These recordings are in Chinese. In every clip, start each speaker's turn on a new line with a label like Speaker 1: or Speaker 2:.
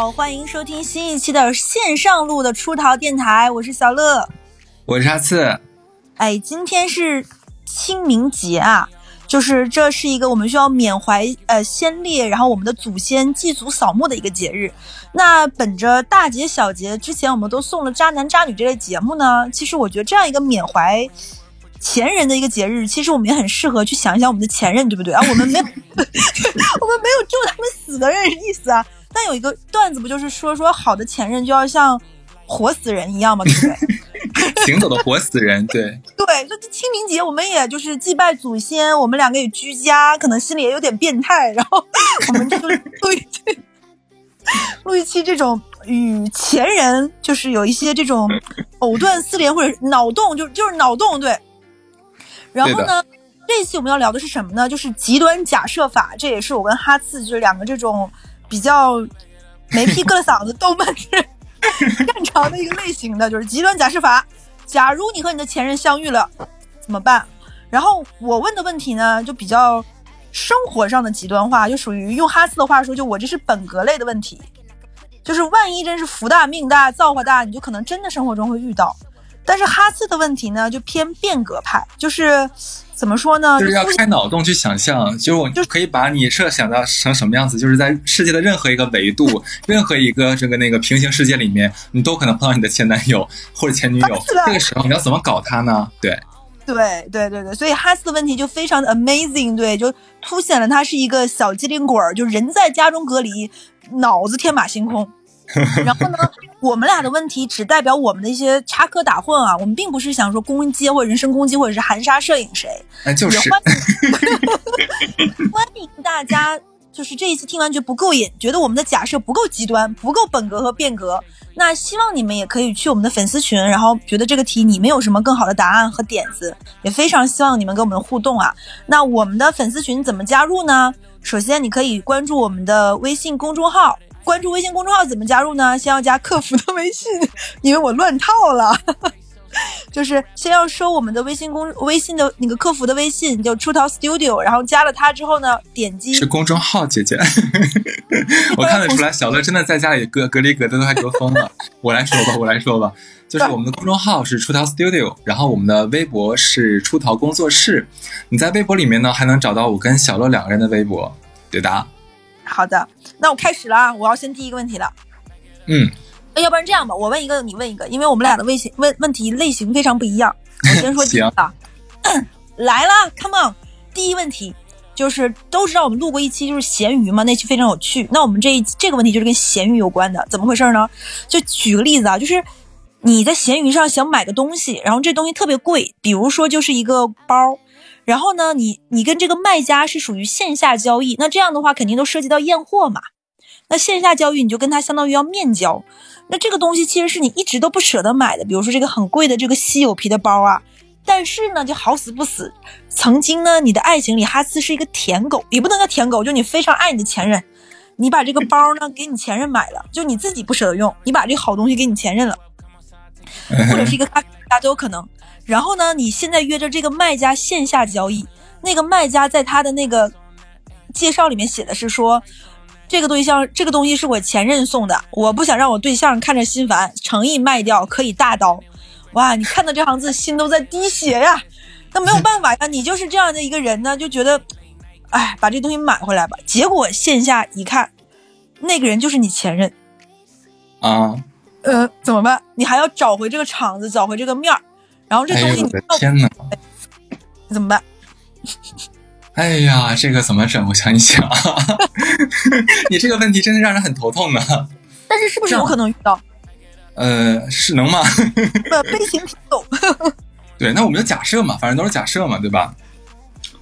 Speaker 1: 好，欢迎收听新一期的线上录的出逃电台，我是小乐，
Speaker 2: 我是阿次。
Speaker 1: 哎，今天是清明节啊，就是这是一个我们需要缅怀呃先烈，然后我们的祖先祭祖扫墓的一个节日。那本着大节小节，之前我们都送了渣男渣女这类节目呢，其实我觉得这样一个缅怀前人的一个节日，其实我们也很适合去想一想我们的前任，对不对啊？我们没有，我们没有祝他们死的意思啊。但有一个段子不就是说说好的前任就要像活死人一样吗？对不
Speaker 2: 对？行走的活死人，对
Speaker 1: 对。就清明节，我们也就是祭拜祖先，我们两个也居家，可能心里也有点变态，然后我们就录一期，录一期这种与前人就是有一些这种藕断丝连或者脑洞，就就是脑洞对。然后呢，这一期我们要聊的是什么呢？就是极端假设法，这也是我跟哈次就是两个这种。比较没屁疙瘩嗓子动漫是擅长的一个类型的，就是极端假设法。假如你和你的前任相遇了，怎么办？然后我问的问题呢，就比较生活上的极端化，就属于用哈斯的话说，就我这是本格类的问题。就是万一真是福大命大造化大，你就可能真的生活中会遇到。但是哈斯的问题呢，就偏变革派，就是怎么说呢？
Speaker 2: 就是要开脑洞去想象，就是我就可以把你设想到成什么样子，就是在世界的任何一个维度、任何一个这个那个平行世界里面，你都可能碰到你的前男友或者前女友。这个时候你要怎么搞他呢？对，
Speaker 1: 对对对对，所以哈斯的问题就非常的 amazing，对，就凸显了他是一个小机灵鬼儿，就人在家中隔离，脑子天马行空。然后呢，我们俩的问题只代表我们的一些插科打诨啊，我们并不是想说攻击或者人身攻击或者是含沙射影谁，
Speaker 2: 就是
Speaker 1: 欢迎大家，就是这一次听完觉得不够瘾，觉得我们的假设不够极端，不够本格和变革，那希望你们也可以去我们的粉丝群，然后觉得这个题你们有什么更好的答案和点子，也非常希望你们跟我们互动啊。那我们的粉丝群怎么加入呢？首先你可以关注我们的微信公众号。关注微信公众号怎么加入呢？先要加客服的微信，因为我乱套了，就是先要收我们的微信公微信的那个客服的微信，就出逃 Studio，然后加了他之后呢，点击
Speaker 2: 是公众号姐姐，我看得出来，小乐真的在家里隔隔离隔的都快隔疯了。我来说吧，我来说吧，就是我们的公众号是出逃 Studio，然后我们的微博是出逃工作室。你在微博里面呢，还能找到我跟小乐两个人的微博，对的。
Speaker 1: 好的，那我开始了啊！我要先第一个问题了。
Speaker 2: 嗯，
Speaker 1: 那要不然这样吧，我问一个，你问一个，因为我们俩的问型问问题类型非常不一样。我先说第一个，来了，Come on！第一问题就是都知道我们录过一期就是咸鱼嘛，那期非常有趣。那我们这一这个问题就是跟咸鱼有关的，怎么回事呢？就举个例子啊，就是你在闲鱼上想买个东西，然后这东西特别贵，比如说就是一个包。然后呢，你你跟这个卖家是属于线下交易，那这样的话肯定都涉及到验货嘛。那线下交易你就跟他相当于要面交，那这个东西其实是你一直都不舍得买的，比如说这个很贵的这个稀有皮的包啊。但是呢，就好死不死，曾经呢，你的爱情里哈斯是一个舔狗，也不能叫舔狗，就你非常爱你的前任，你把这个包呢给你前任买了，就你自己不舍得用，你把这好东西给你前任了，或者是一个大家都有可能。然后呢？你现在约着这个卖家线下交易，那个卖家在他的那个介绍里面写的是说，这个对象这个东西是我前任送的，我不想让我对象看着心烦，诚意卖掉可以大刀。哇，你看到这行字，心都在滴血呀。那没有办法呀，你就是这样的一个人呢，就觉得，哎，把这东西买回来吧。结果线下一看，那个人就是你前任
Speaker 2: 啊。
Speaker 1: 呃，怎么办？你还要找回这个场子，找回这个面儿。然后这东西，你怎么办？
Speaker 2: 哎呀，这个怎么整？我想一想，你这个问题真的让人很头痛呢。
Speaker 1: 但是是不是有可能遇到？
Speaker 2: 呃，是能吗？
Speaker 1: 悲情品种。
Speaker 2: 对，那我们就假设嘛，反正都是假设嘛，对吧？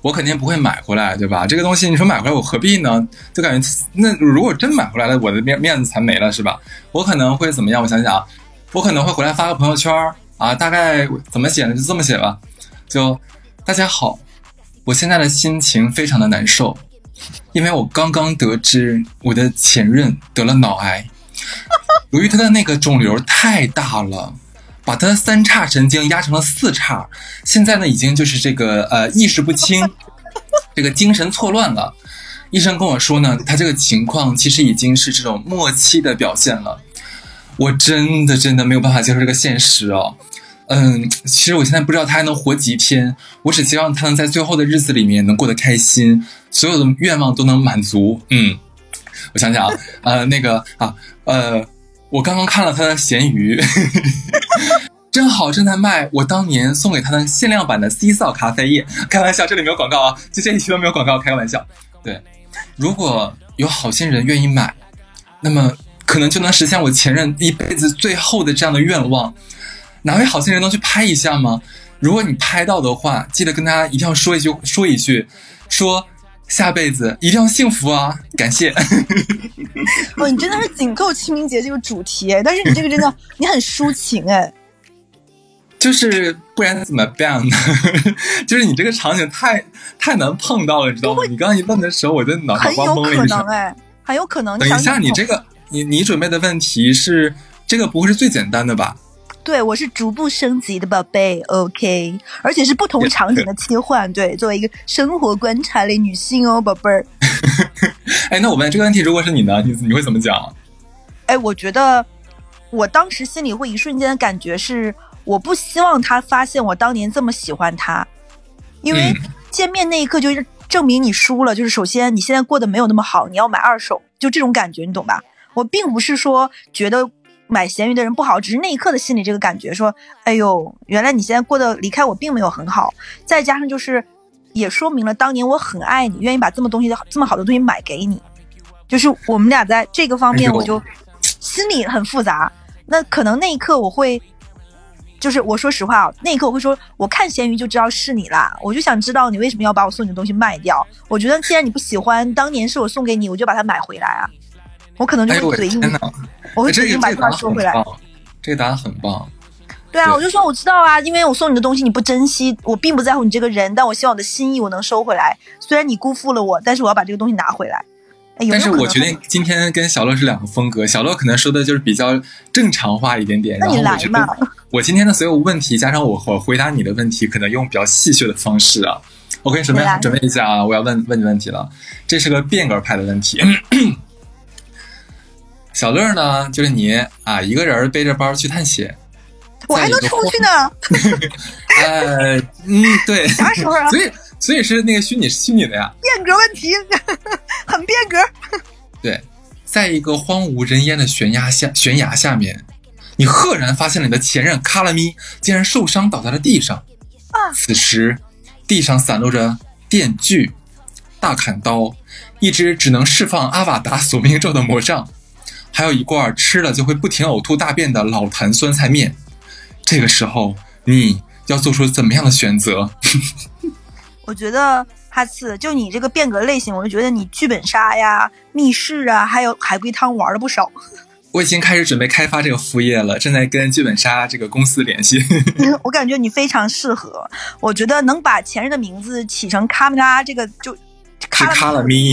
Speaker 2: 我肯定不会买回来，对吧？这个东西你说买回来我何必呢？就感觉那如果真买回来了，我的面面子才没了，是吧？我可能会怎么样？我想想，我可能会回来发个朋友圈啊，大概怎么写呢？就这么写吧，就大家好，我现在的心情非常的难受，因为我刚刚得知我的前任得了脑癌，由于他的那个肿瘤太大了，把他的三叉神经压成了四叉，现在呢已经就是这个呃意识不清，这个精神错乱了，医生跟我说呢，他这个情况其实已经是这种末期的表现了。我真的真的没有办法接受这个现实哦。嗯，其实我现在不知道他还能活几天，我只希望他能在最后的日子里面能过得开心，所有的愿望都能满足。嗯，我想想啊，呃，那个啊，呃，我刚刚看了他的咸鱼，正好正在卖我当年送给他的限量版的 C 扫咖啡液。开玩笑，这里没有广告啊，就这一期都没有广告，开个玩笑。对，如果有好心人愿意买，那么可能就能实现我前任一辈子最后的这样的愿望。哪位好心人能去拍一下吗？如果你拍到的话，记得跟他一定要说一句，说一句，说下辈子一定要幸福啊！感谢。
Speaker 1: 哦，你真的是紧扣清明节这个主题，但是你这个真的 你很抒情哎。
Speaker 2: 就是不然怎么办呢？就是你这个场景太太难碰到了，知道吗？你刚刚一问的时候，我的脑袋
Speaker 1: 瓜懵了一下。很有可能哎，很有可能。
Speaker 2: 等一下，你这个你你准备的问题是这个不会是最简单的吧？
Speaker 1: 对，我是逐步升级的宝贝，OK，而且是不同场景的切换。对，作为一个生活观察类女性哦，宝贝儿。
Speaker 2: 哎，那我问这个问题，如果是你呢，你你会怎么讲？
Speaker 1: 哎，我觉得我当时心里会一瞬间的感觉是，我不希望他发现我当年这么喜欢他，因为见面那一刻就是证明你输了。就是首先你现在过得没有那么好，你要买二手，就这种感觉，你懂吧？我并不是说觉得。买咸鱼的人不好，只是那一刻的心里这个感觉，说，哎呦，原来你现在过得离开我并没有很好。再加上就是，也说明了当年我很爱你，愿意把这么东西的这么好的东西买给你。就是我们俩在这个方面，我就心里很复杂。那可能那一刻我会，就是我说实话啊，那一刻我会说，我看咸鱼就知道是你啦。我就想知道你为什么要把我送你的东西卖掉。我觉得既然你不喜欢，当年是我送给你，我就把它买回来啊。我可能就会嘴硬，我会嘴硬把这话说回来。
Speaker 2: 这个答案很棒。
Speaker 1: 对啊，我就说我知道啊，因为我送你的东西你不珍惜，我并不在乎你这个人，但我希望我的心意我能收回来。虽然你辜负了我，但是我要把这个东西拿回来。
Speaker 2: 但是我决定今天跟小乐是两个风格，小乐可能说的就是比较正常化一点点，然后我觉得我今天的所有问题加上我我回答你的问题，可能用比较戏谑的方式啊。我给你准备准备一下啊，我要问问你问题了，这是个变革派的问题。小乐呢，就是你啊，一个人背着包去探险，
Speaker 1: 我还能出去
Speaker 2: 呢。呃，嗯，对，
Speaker 1: 啥时候啊？
Speaker 2: 所以，所以是那个虚拟虚拟的呀。
Speaker 1: 变革问题，很变革。
Speaker 2: 对，在一个荒无人烟的悬崖下，悬崖下面，你赫然发现了你的前任卡拉咪竟然受伤倒在了地上。
Speaker 1: 啊！
Speaker 2: 此时，地上散落着电锯、大砍刀，一只只能释放阿瓦达索命咒的魔杖。还有一罐吃了就会不停呕吐大便的老坛酸菜面，这个时候你要做出怎么样的选择？
Speaker 1: 我觉得哈次就你这个变革类型，我就觉得你剧本杀呀、密室啊，还有海龟汤玩了不少。
Speaker 2: 我已经开始准备开发这个副业了，正在跟剧本杀这个公司联系。
Speaker 1: 我感觉你非常适合，我觉得能把前任的名字起成卡米拉，这个就
Speaker 2: 卡
Speaker 1: 了
Speaker 2: 咪，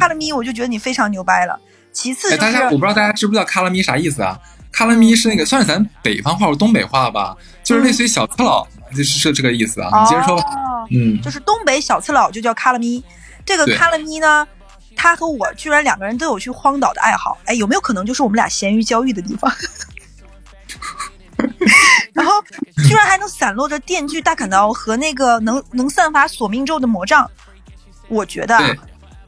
Speaker 1: 卡了咪，我就觉得你非常牛掰了。其次，
Speaker 2: 大家我不知道大家知不知道“卡拉咪”啥意思啊？“卡拉咪”是那个算是咱北方话或东北话吧，就是类似于小次佬，就是是这个意思啊。你接着说，嗯，
Speaker 1: 就是东北小次佬就叫“卡拉咪”。这个“卡拉咪”呢，他和我居然两个人都有去荒岛的爱好，哎，有没有可能就是我们俩咸鱼交易的地方？然后居然还能散落着电锯、大砍刀和那个能能散发索命咒的魔杖，我觉得。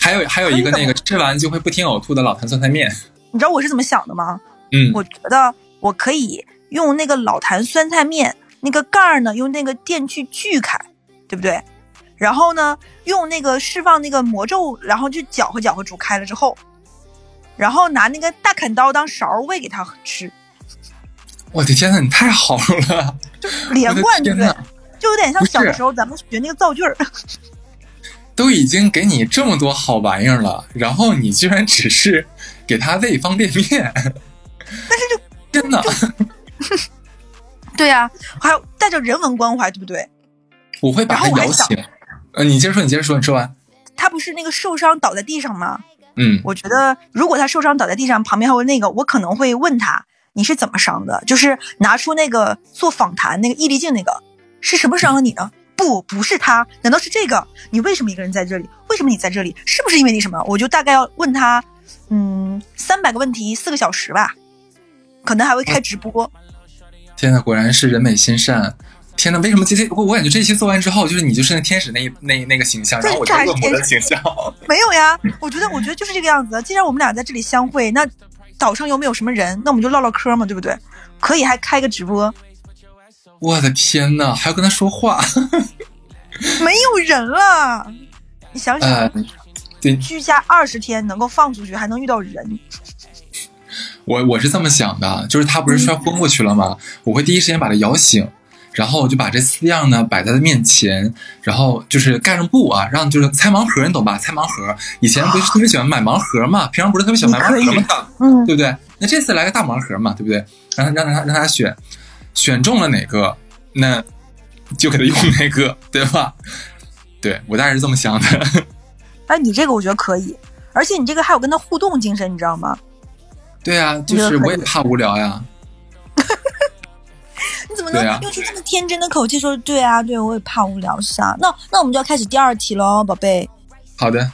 Speaker 2: 还有还有一个那个吃完就会不停呕吐的老坛酸菜面，
Speaker 1: 你知道我是怎么想的吗？
Speaker 2: 嗯，
Speaker 1: 我觉得我可以用那个老坛酸菜面那个盖儿呢，用那个电锯锯开，对不对？然后呢，用那个释放那个魔咒，然后就搅和搅和煮开了之后，然后拿那个大砍刀当勺喂给他吃。
Speaker 2: 我的天呐，你太好了！
Speaker 1: 就连贯，对不对？就有点像小的时候咱们学那个造句儿。
Speaker 2: 都已经给你这么多好玩意儿了，然后你居然只是给他喂方便面，但
Speaker 1: 是就
Speaker 2: 真的，
Speaker 1: 对呀，还有带着人文关怀，对不对？
Speaker 2: 我会把他摇醒。呃，你接着说，你接着说，你说完。
Speaker 1: 他不是那个受伤倒在地上吗？
Speaker 2: 嗯，
Speaker 1: 我觉得如果他受伤倒在地上，旁边还有那个，我可能会问他你是怎么伤的，就是拿出那个做访谈那个易立竞那个是什么伤了你呢？不，不是他，难道是这个？你为什么一个人在这里？为什么你在这里？是不是因为你什么？我就大概要问他，嗯，三百个问题，四个小时吧，可能还会开直播。
Speaker 2: 天呐，果然是人美心善。天呐，为什么这些我我感觉这期做完之后，就是你就是那天使那那那个形象，然后我就恶魔的形象。
Speaker 1: 没有呀，我觉得我觉得就是这个样子。既然我们俩在这里相会，那岛上又没有什么人，那我们就唠唠嗑嘛，对不对？可以还开个直播。
Speaker 2: 我的天呐，还要跟他说话？
Speaker 1: 没有人了，你想想，
Speaker 2: 对，
Speaker 1: 居家二十天能够放出去，还能遇到人。
Speaker 2: 我我是这么想的，就是他不是摔昏过去了吗？我会第一时间把他摇醒。然后我就把这四样呢摆在他面前，然后就是盖上布啊，让就是猜盲盒，你懂吧？猜盲盒，以前不是特别喜欢买盲盒嘛？平常不是特别喜欢买盲盒吗？嗯，对不对？那这次来个大盲盒嘛，对不对？让他让他让他选，选中了哪个，那就给他用哪个，对吧？对我大概是这么想的。
Speaker 1: 哎，你这个我觉得可以，而且你这个还有跟他互动精神，你知道吗？
Speaker 2: 对啊，就是我也怕无聊呀。
Speaker 1: 你怎么能用出这么天真的口气说？对啊，对我也怕无聊是啊？那那我们就要开始第二题喽，宝贝。
Speaker 2: 好的。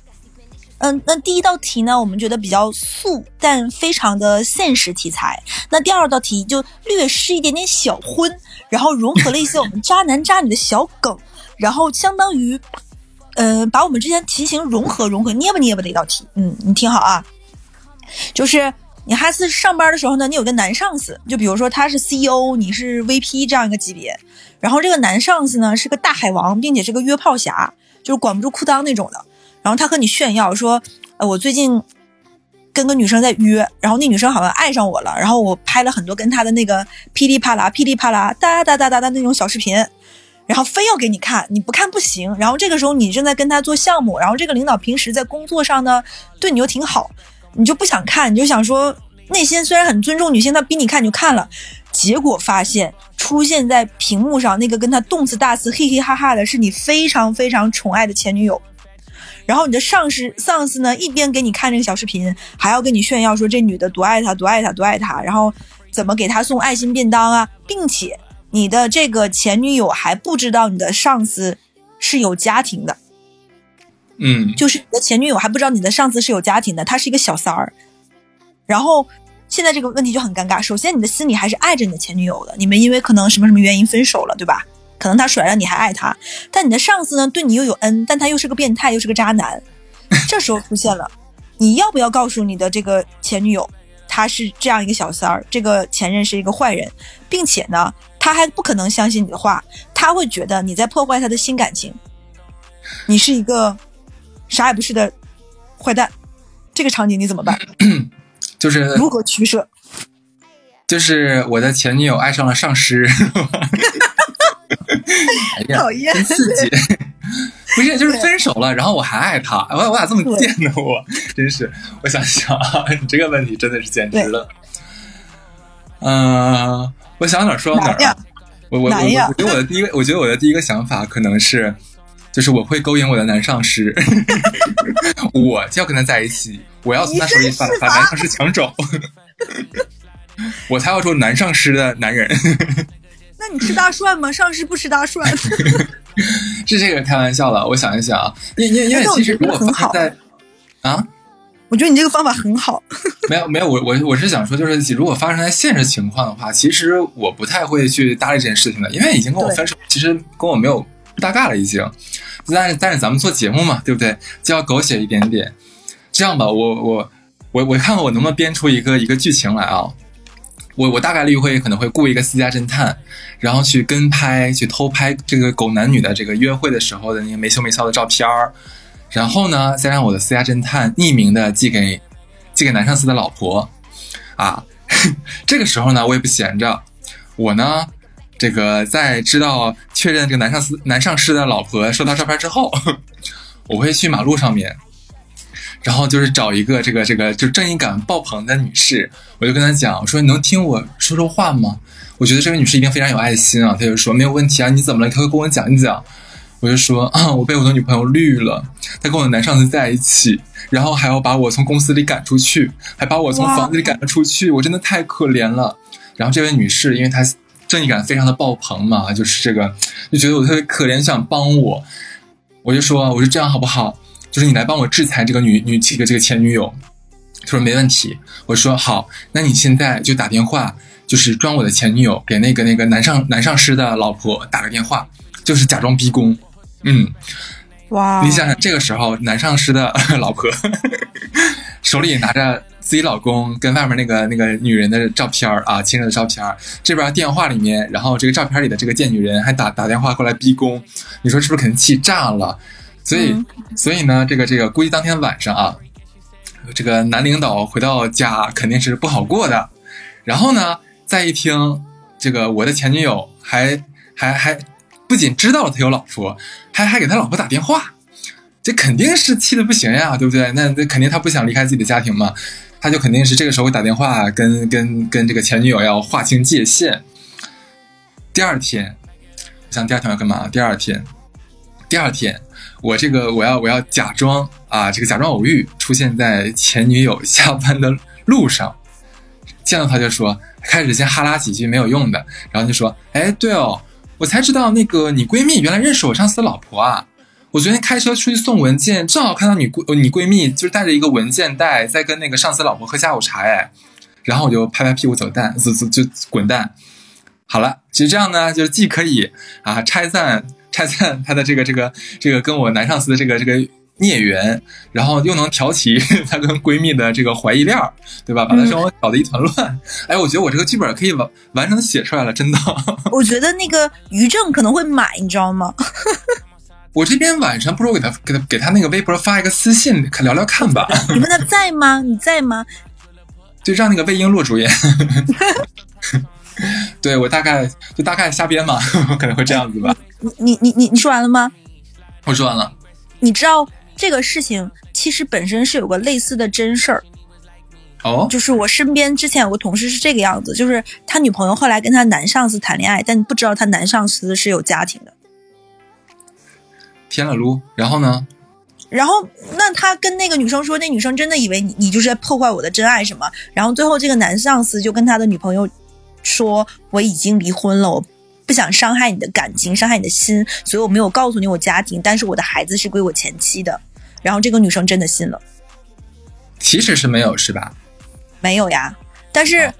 Speaker 1: 嗯，那第一道题呢，我们觉得比较素，但非常的现实题材。那第二道题就略施一点点小荤，然后融合了一些我们渣男渣女的小梗，然后相当于，呃，把我们之间题型融合融合，捏吧捏吧的一道题。嗯，你听好啊，就是。你哈斯上班的时候呢，你有个男上司，就比如说他是 CEO，你是 VP 这样一个级别，然后这个男上司呢是个大海王，并且是个约炮侠，就是管不住裤裆那种的。然后他和你炫耀说：“呃，我最近跟个女生在约，然后那女生好像爱上我了，然后我拍了很多跟他的那个噼里啪啦、噼里啪啦、哒哒哒哒哒那种小视频，然后非要给你看，你不看不行。然后这个时候你正在跟他做项目，然后这个领导平时在工作上呢对你又挺好。”你就不想看，你就想说内心虽然很尊重女性，他逼你看你就看了，结果发现出现在屏幕上那个跟他动次大次嘿嘿哈哈的是你非常非常宠爱的前女友，然后你的上司上司呢一边给你看这个小视频，还要跟你炫耀说这女的多爱他多爱他多爱他，然后怎么给他送爱心便当啊，并且你的这个前女友还不知道你的上司是有家庭的。
Speaker 2: 嗯，
Speaker 1: 就是你的前女友还不知道你的上司是有家庭的，他是一个小三儿。然后现在这个问题就很尴尬。首先，你的心里还是爱着你的前女友的，你们因为可能什么什么原因分手了，对吧？可能他甩了你还爱他，但你的上司呢对你又有恩，但他又是个变态，又是个渣男。这时候出现了，你要不要告诉你的这个前女友，他是这样一个小三儿，这个前任是一个坏人，并且呢，他还不可能相信你的话，他会觉得你在破坏他的新感情，你是一个。啥也不是的坏蛋，这个场景你怎么办？
Speaker 2: 就是
Speaker 1: 如何取舍？
Speaker 2: 就是我的前女友爱上了上 司，
Speaker 1: 讨厌，
Speaker 2: 真刺激！不是，就是分手了，然后我还爱他，我我咋这么贱呢？我真是，我想想啊，你这个问题真的是简直了。嗯，我想哪说到哪儿。我我我我觉得我的第一个，我觉得我的第一个想法可能是。就是我会勾引我的男上司，我就要跟他在一起，我要从他手里把把男上司抢走，我才要做男上司的男人。
Speaker 1: 那你吃大蒜吗？上市不吃大蒜。
Speaker 2: 是这个开玩笑了，我想一想啊，因因因为其实如果发生在啊，
Speaker 1: 我觉得你这个方法很好。
Speaker 2: 没有没有，我我我是想说，就是如果发生在现实情况的话，其实我不太会去搭理这件事情的，因为已经跟我分手，其实跟我没有不搭嘎了已经。但是但是咱们做节目嘛，对不对？就要狗血一点点。这样吧，我我我我看看我能不能编出一个一个剧情来啊。我我大概率会可能会雇一个私家侦探，然后去跟拍去偷拍这个狗男女的这个约会的时候的那个没羞没臊的照片儿，然后呢，再让我的私家侦探匿名的寄给寄给男上司的老婆啊。这个时候呢，我也不闲着，我呢。这个在知道确认这个男上司男上司的老婆收到照片之后，我会去马路上面，然后就是找一个这个这个就正义感爆棚的女士，我就跟她讲，我说你能听我说说话吗？我觉得这位女士一定非常有爱心啊。她就说没有问题啊，你怎么了？你可以跟我讲一讲。我就说啊，我被我的女朋友绿了，她跟我的男上司在一起，然后还要把我从公司里赶出去，还把我从房子里赶了出去，我真的太可怜了。然后这位女士，因为她。正义感非常的爆棚嘛，就是这个就觉得我特别可怜，想帮我，我就说我说这样好不好？就是你来帮我制裁这个女女这个这个前女友。他说没问题。我说好，那你现在就打电话，就是装我的前女友，给那个那个男上男上司的老婆打个电话，就是假装逼宫。嗯，
Speaker 1: 哇，
Speaker 2: 你想想这个时候男上司的老婆 手里拿着。自己老公跟外面那个那个女人的照片啊，亲热的照片这边电话里面，然后这个照片里的这个贱女人还打打电话过来逼宫，你说是不是肯定气炸了？所以，所以呢，这个这个估计当天晚上啊，这个男领导回到家肯定是不好过的。然后呢，再一听这个我的前女友还还还不仅知道了他有老婆，还还给他老婆打电话，这肯定是气的不行呀，对不对？那那肯定他不想离开自己的家庭嘛。他就肯定是这个时候会打电话跟跟跟这个前女友要划清界限。第二天，我想第二天要干嘛？第二天，第二天，我这个我要我要假装啊，这个假装偶遇出现在前女友下班的路上，见到他就说，开始先哈拉几句没有用的，然后就说，哎，对哦，我才知道那个你闺蜜原来认识我上司的老婆啊。我昨天开车出去送文件，正好看到你闺你闺蜜就是带着一个文件袋在跟那个上司老婆喝下午茶哎，然后我就拍拍屁股走蛋，就就就滚蛋。好了，其实这样呢，就是既可以啊拆散拆散他的这个这个这个跟我男上司的这个这个孽缘，然后又能挑起 他跟闺蜜的这个怀疑链对吧？把他生活搞得一团乱。哎，我觉得我这个剧本可以完完整的写出来了，真的。
Speaker 1: 我觉得那个于正可能会买，你知道吗？
Speaker 2: 我这边晚上不如给他给他给他那个微博发一个私信，聊聊看吧。
Speaker 1: 你问他在吗？你在吗？
Speaker 2: 就让那个魏璎珞主演。对我大概就大概瞎编嘛，可能会这样子吧。
Speaker 1: 你你你你你说完了吗？
Speaker 2: 我说完了。
Speaker 1: 你知道这个事情其实本身是有个类似的真事儿。
Speaker 2: 哦。
Speaker 1: 就是我身边之前有个同事是这个样子，就是他女朋友后来跟他男上司谈恋爱，但不知道他男上司是有家庭的。
Speaker 2: 天了噜，然后呢？
Speaker 1: 然后那他跟那个女生说，那女生真的以为你你就是在破坏我的真爱什么？然后最后这个男上司就跟他的女朋友说，我已经离婚了，我不想伤害你的感情，伤害你的心，所以我没有告诉你我家庭，但是我的孩子是归我前妻的。然后这个女生真的信了。
Speaker 2: 其实是没有是吧？
Speaker 1: 没有呀，但是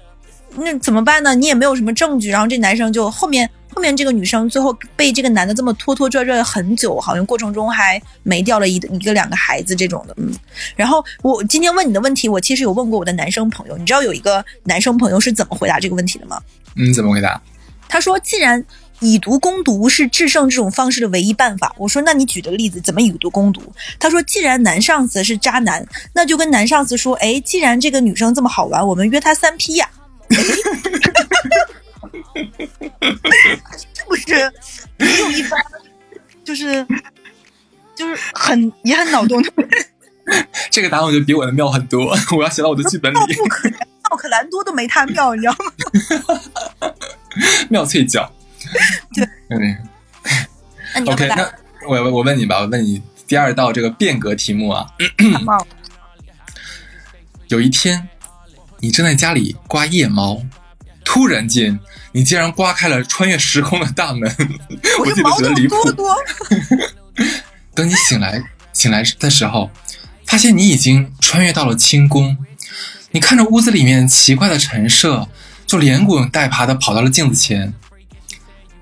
Speaker 1: 那怎么办呢？你也没有什么证据。然后这男生就后面。后面这个女生最后被这个男的这么拖拖拽拽很久，好像过程中还没掉了一一个两个孩子这种的，嗯。然后我今天问你的问题，我其实有问过我的男生朋友，你知道有一个男生朋友是怎么回答这个问题的吗？
Speaker 2: 嗯，怎么回答？
Speaker 1: 他说：“既然以毒攻毒是制胜这种方式的唯一办法。”我说：“那你举的个例子，怎么以毒攻毒？”他说：“既然男上司是渣男，那就跟男上司说，哎，既然这个女生这么好玩，我们约她三 P 呀。” 是不是没有一般？就是就是很也很脑洞的。
Speaker 2: 这个答案我觉得比我的妙很多，我要写到我的剧本里。
Speaker 1: 不可能，妙可蓝多都没他妙，你知道吗？
Speaker 2: 妙脆角。
Speaker 1: 对。
Speaker 2: OK，那我我问你吧，我问你第二道这个变革题目啊。有一天，你正在家里刮腋毛。突然间，你竟然刮开了穿越时空的大门，我记得觉得离谱。等你醒来醒来的时候，发现你已经穿越到了清宫。你看着屋子里面奇怪的陈设，就连滚带爬的跑到了镜子前。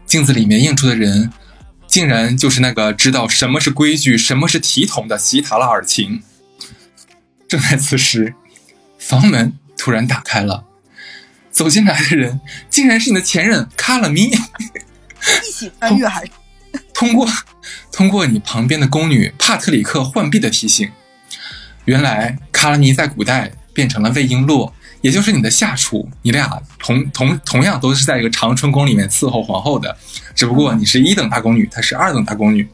Speaker 2: 镜子里面映出的人，竟然就是那个知道什么是规矩、什么是体统的西塔拉尔琴。正在此时，房门突然打开了。走进来的人竟然是你的前任卡拉米，
Speaker 1: 一起翻越还是
Speaker 2: 通过通过你旁边的宫女帕特里克浣碧的提醒，原来卡拉尼在古代变成了魏璎珞，也就是你的下属。你俩同同同样都是在一个长春宫里面伺候皇后的，只不过你是一等大宫女，她是二等大宫女。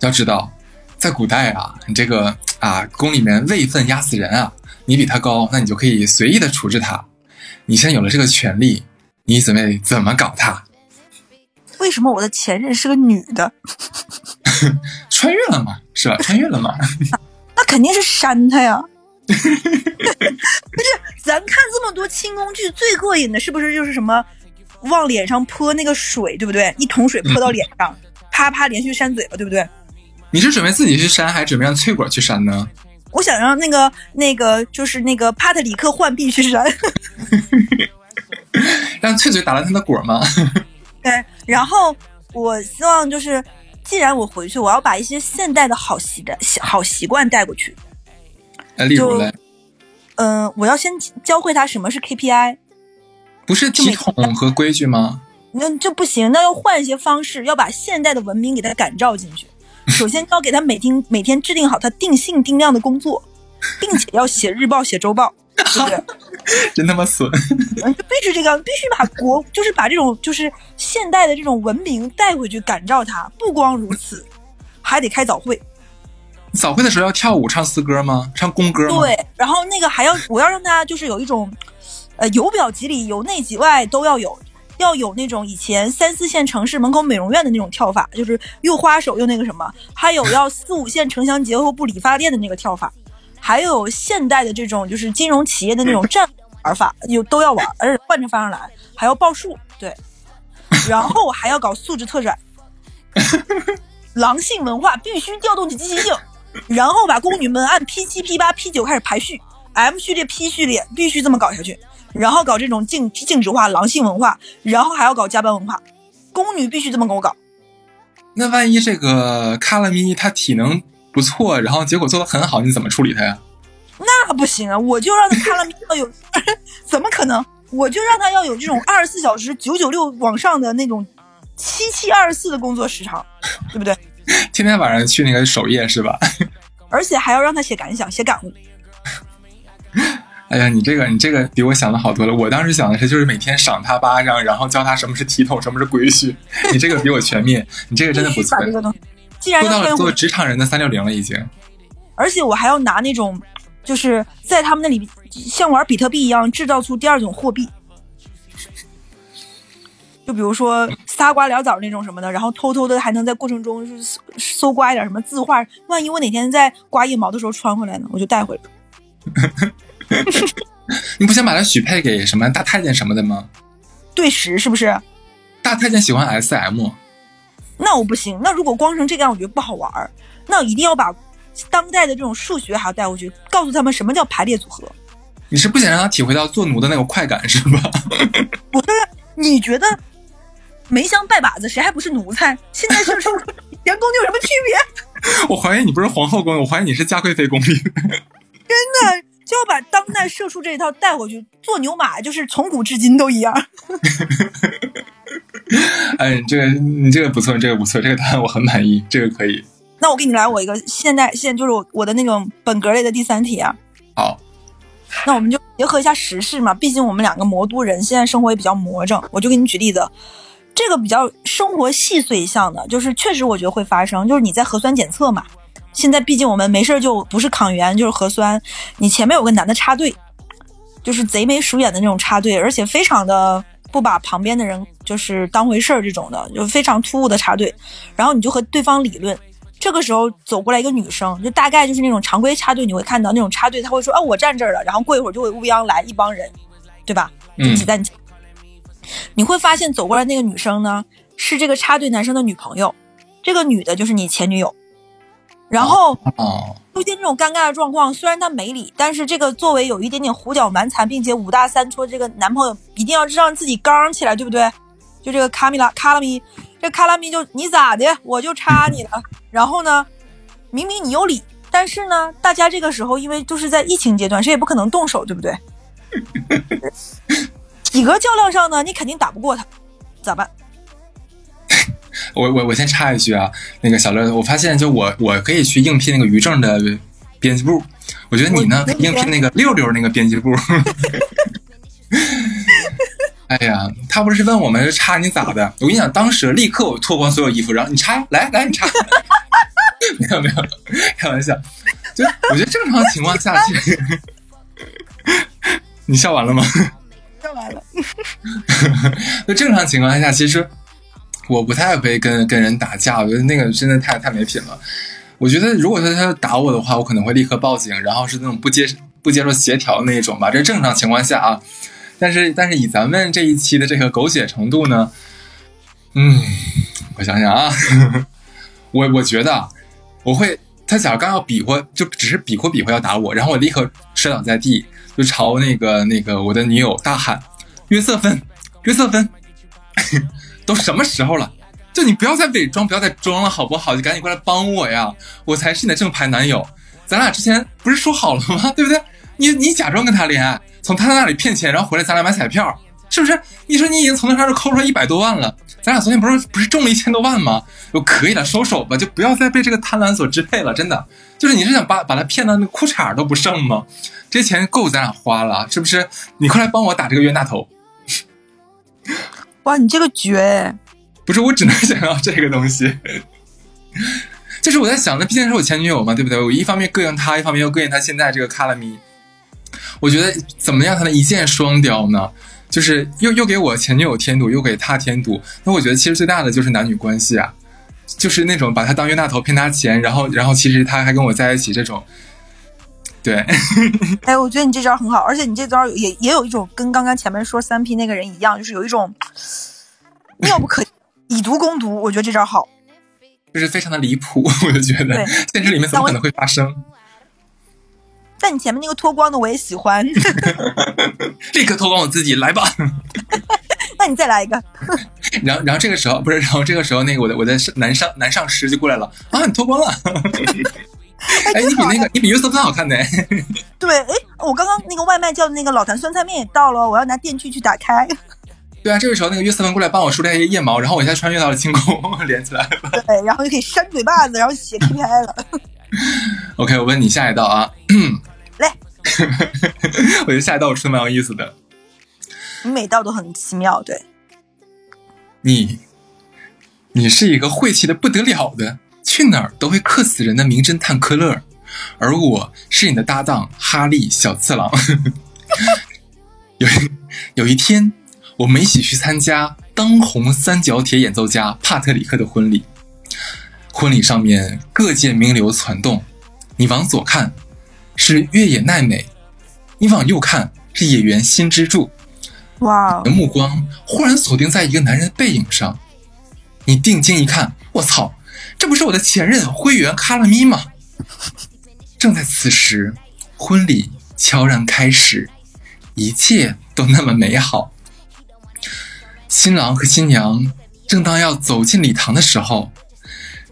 Speaker 2: 要知道，在古代啊，你这个啊宫里面位分压死人啊，你比他高，那你就可以随意的处置他。你现在有了这个权利，你准备怎么搞他？
Speaker 1: 为什么我的前任是个女的？
Speaker 2: 穿越了嘛，是吧？穿越了嘛？
Speaker 1: 那肯定是扇他呀！不是，咱看这么多清宫剧，最过瘾的是不是就是什么往脸上泼那个水，对不对？一桶水泼到脸上，啪啪连续扇嘴巴，对不对？
Speaker 2: 你是准备自己去扇，还是准备让翠果去扇呢？
Speaker 1: 我想让那个那个就是那个帕特里克换臂去扇，
Speaker 2: 让翠翠打烂他的果吗？
Speaker 1: 对，然后我希望就是，既然我回去，我要把一些现代的好习的好习惯带过去。
Speaker 2: 呃，例如嘞，
Speaker 1: 嗯、我要先教会他什么是 KPI，
Speaker 2: 不是体统和规矩吗？
Speaker 1: 那就不行，那要换一些方式，要把现代的文明给他感召进去。首先要给他每天每天制定好他定性定量的工作，并且要写日报、写周报，对不对？
Speaker 2: 真他妈损！
Speaker 1: 嗯，就必须这个，必须把国，就是把这种就是现代的这种文明带回去，感召他。不光如此，还得开早会。
Speaker 2: 早会的时候要跳舞、唱诗歌吗？唱宫歌吗？
Speaker 1: 对，然后那个还要，我要让他就是有一种，呃，由表及里，由内及外都要有，要有那种以前三四线城市门口美容院的那种跳法，就是又花手又那个什么，还有要四五线城乡结合部理发店的那个跳法，还有现代的这种就是金融企业的那种战玩法，有都要玩，而且换着方向来，还要报数，对，然后还要搞素质特展，狼性文化必须调动起积极性。然后把宫女们按 P 七、P 八、P 九开始排序，M 序列、P 序列必须这么搞下去，然后搞这种静静止化、狼性文化，然后还要搞加班文化，宫女必须这么给我搞。
Speaker 2: 那万一这个卡拉咪他体能不错，然后结果做的很好，你怎么处理他呀？
Speaker 1: 那不行啊，我就让他看了要 有，怎么可能？我就让他要有这种二十四小时九九六往上的那种七七二十四的工作时长，对不对？
Speaker 2: 天天晚上去那个首页是吧？
Speaker 1: 而且还要让他写感想、写感悟。
Speaker 2: 哎呀，你这个你这个比我想的好多了。我当时想的是，就是每天赏他巴掌，然后教他什么是体统，什么是规矩。你这个比我全面，你这个真的不错
Speaker 1: 必须把。这个东西，既然
Speaker 2: 做职场人的三六零了，已经。
Speaker 1: 而且我还要拿那种，就是在他们那里像玩比特币一样制造出第二种货币。就比如说仨瓜俩枣那种什么的，然后偷偷的还能在过程中搜刮一点什么字画，万一我哪天在刮腋毛的时候穿回来呢，我就带回来。
Speaker 2: 你不想把他许配给什么大太监什么的吗？
Speaker 1: 对时是不是？
Speaker 2: 大太监喜欢 SM，
Speaker 1: 那我不行。那如果光成这个样，我觉得不好玩儿。那我一定要把当代的这种数学还要带回去，告诉他们什么叫排列组合。
Speaker 2: 你是不想让他体会到做奴的那个快感是吧？
Speaker 1: 不是，你觉得梅香拜把子谁还不是奴才？现在是说 员工就有什么区别？
Speaker 2: 我怀疑你不是皇后宫，我怀疑你是嘉贵妃宫里。
Speaker 1: 真的就要把当代社畜这一套带回去，做牛马就是从古至今都一样。
Speaker 2: 哎，这个你这个不错，这个不错，这个答案我很满意，这个可以。
Speaker 1: 那我给你来我一个现代现就是我我的那种本格类的第三题啊。
Speaker 2: 好，
Speaker 1: 那我们就结合一下时事嘛，毕竟我们两个魔都人，现在生活也比较魔怔。我就给你举例子，这个比较生活细碎项的，就是确实我觉得会发生，就是你在核酸检测嘛。现在毕竟我们没事儿就不是抗原就是核酸，你前面有个男的插队，就是贼眉鼠眼的那种插队，而且非常的不把旁边的人就是当回事儿这种的，就非常突兀的插队。然后你就和对方理论，这个时候走过来一个女生，就大概就是那种常规插队，你会看到那种插队，他会说啊我站这儿了，然后过一会儿就会乌泱来一帮人，对吧？就
Speaker 2: 嗯
Speaker 1: 挤在你前。你会发现走过来那个女生呢，是这个插队男生的女朋友，这个女的就是你前女友。然后
Speaker 2: 哦，
Speaker 1: 出现这种尴尬的状况，虽然他没理，但是这个作为有一点点胡搅蛮缠，并且五大三粗，这个男朋友一定要让自己刚起来，对不对？就这个卡米拉卡拉米，这卡拉米就你咋的，我就插你了。然后呢，明明你有理，但是呢，大家这个时候因为就是在疫情阶段，谁也不可能动手，对不对？体格较量上呢，你肯定打不过他，咋办？
Speaker 2: 我我我先插一句啊，那个小乐，我发现就我我可以去应聘那个于正的编辑部，我觉得你呢应聘那个六六那个编辑部。哎呀，他不是问我们插你咋的？我跟你讲，当时立刻我脱光所有衣服，然后你插，来来你插。没有没有，开玩笑。就我觉得正常情况下，其实你笑完了吗？
Speaker 1: 笑完了，
Speaker 2: 就正常情况下，其实我不太会跟跟人打架，我觉得那个真的太太没品了。我觉得如果他他打我的话，我可能会立刻报警，然后是那种不接不接受协调的那一种吧。这正常情况下啊。但是但是以咱们这一期的这个狗血程度呢，嗯，我想想啊，我我觉得我会，他假如刚要比划，就只是比划比划要打我，然后我立刻摔倒在地，就朝那个那个我的女友大喊：“约瑟芬，约瑟芬，都什么时候了？就你不要再伪装，不要再装了，好不好？就赶紧过来帮我呀！我才是你的正牌男友。咱俩之前不是说好了吗？对不对？你你假装跟他恋爱，从他那里骗钱，然后回来咱俩买彩票，是不是？你说你已经从他那儿抠出来一百多万了，咱俩昨天不是不是中了一千多万吗？就可以了，收手吧，就不要再被这个贪婪所支配了。真的，就是你是想把把他骗到那裤衩都不剩吗？这钱够咱俩花了，是不是？你快来帮我打这个冤大头！
Speaker 1: 哇，你这个绝！
Speaker 2: 不是，我只能想要这个东西。就是我在想，那毕竟是我前女友嘛，对不对？我一方面膈应她，一方面又膈应她现在这个卡拉咪。我觉得怎么样才能一箭双雕呢？就是又又给我前女友添堵，又给他添堵。那我觉得其实最大的就是男女关系啊，就是那种把他当冤大头骗他钱，然后然后其实他还跟我在一起这种。对，
Speaker 1: 哎，我觉得你这招很好，而且你这招也也有一种跟刚刚前面说三 P 那个人一样，就是有一种 妙不可以毒攻毒。我觉得这招好，
Speaker 2: 就是非常的离谱。我就觉得现实里面怎么可能会发生？
Speaker 1: 但你前面那个脱光的我也喜欢，
Speaker 2: 立刻脱光我自己来吧。
Speaker 1: 那你再来一个。
Speaker 2: 然后，然后这个时候不是，然后这个时候那个我的我的男上男上司就过来了啊，你脱光了。哎，你比那个，你比约瑟芬好看呢。
Speaker 1: 对，哎，我刚刚那个外卖叫的那个老坛酸菜面也到了，我要拿电锯去打开。
Speaker 2: 对啊，这个时候那个约瑟芬过来帮我梳理一些腋毛，然后我现在穿越到了清宫，连起来了。
Speaker 1: 对，然后就可以扇嘴巴子，然后写 KPI 了。
Speaker 2: OK，我问你下一道啊。
Speaker 1: 来，
Speaker 2: 我觉得下一道我出的蛮有意思的。
Speaker 1: 你每道都很奇妙，对。
Speaker 2: 你，你是一个晦气的不得了的。去哪儿都会克死人的名侦探科勒，而我是你的搭档哈利小次郎。有有一天，我们一起去参加当红三角铁演奏家帕特里克的婚礼。婚礼上面各界名流攒动，你往左看是越野奈美，你往右看是野原新之助。
Speaker 1: 哇！
Speaker 2: 你的目光忽然锁定在一个男人的背影上，你定睛一看，我操！这不是我的前任灰原卡拉咪吗？正在此时，婚礼悄然开始，一切都那么美好。新郎和新娘正当要走进礼堂的时候，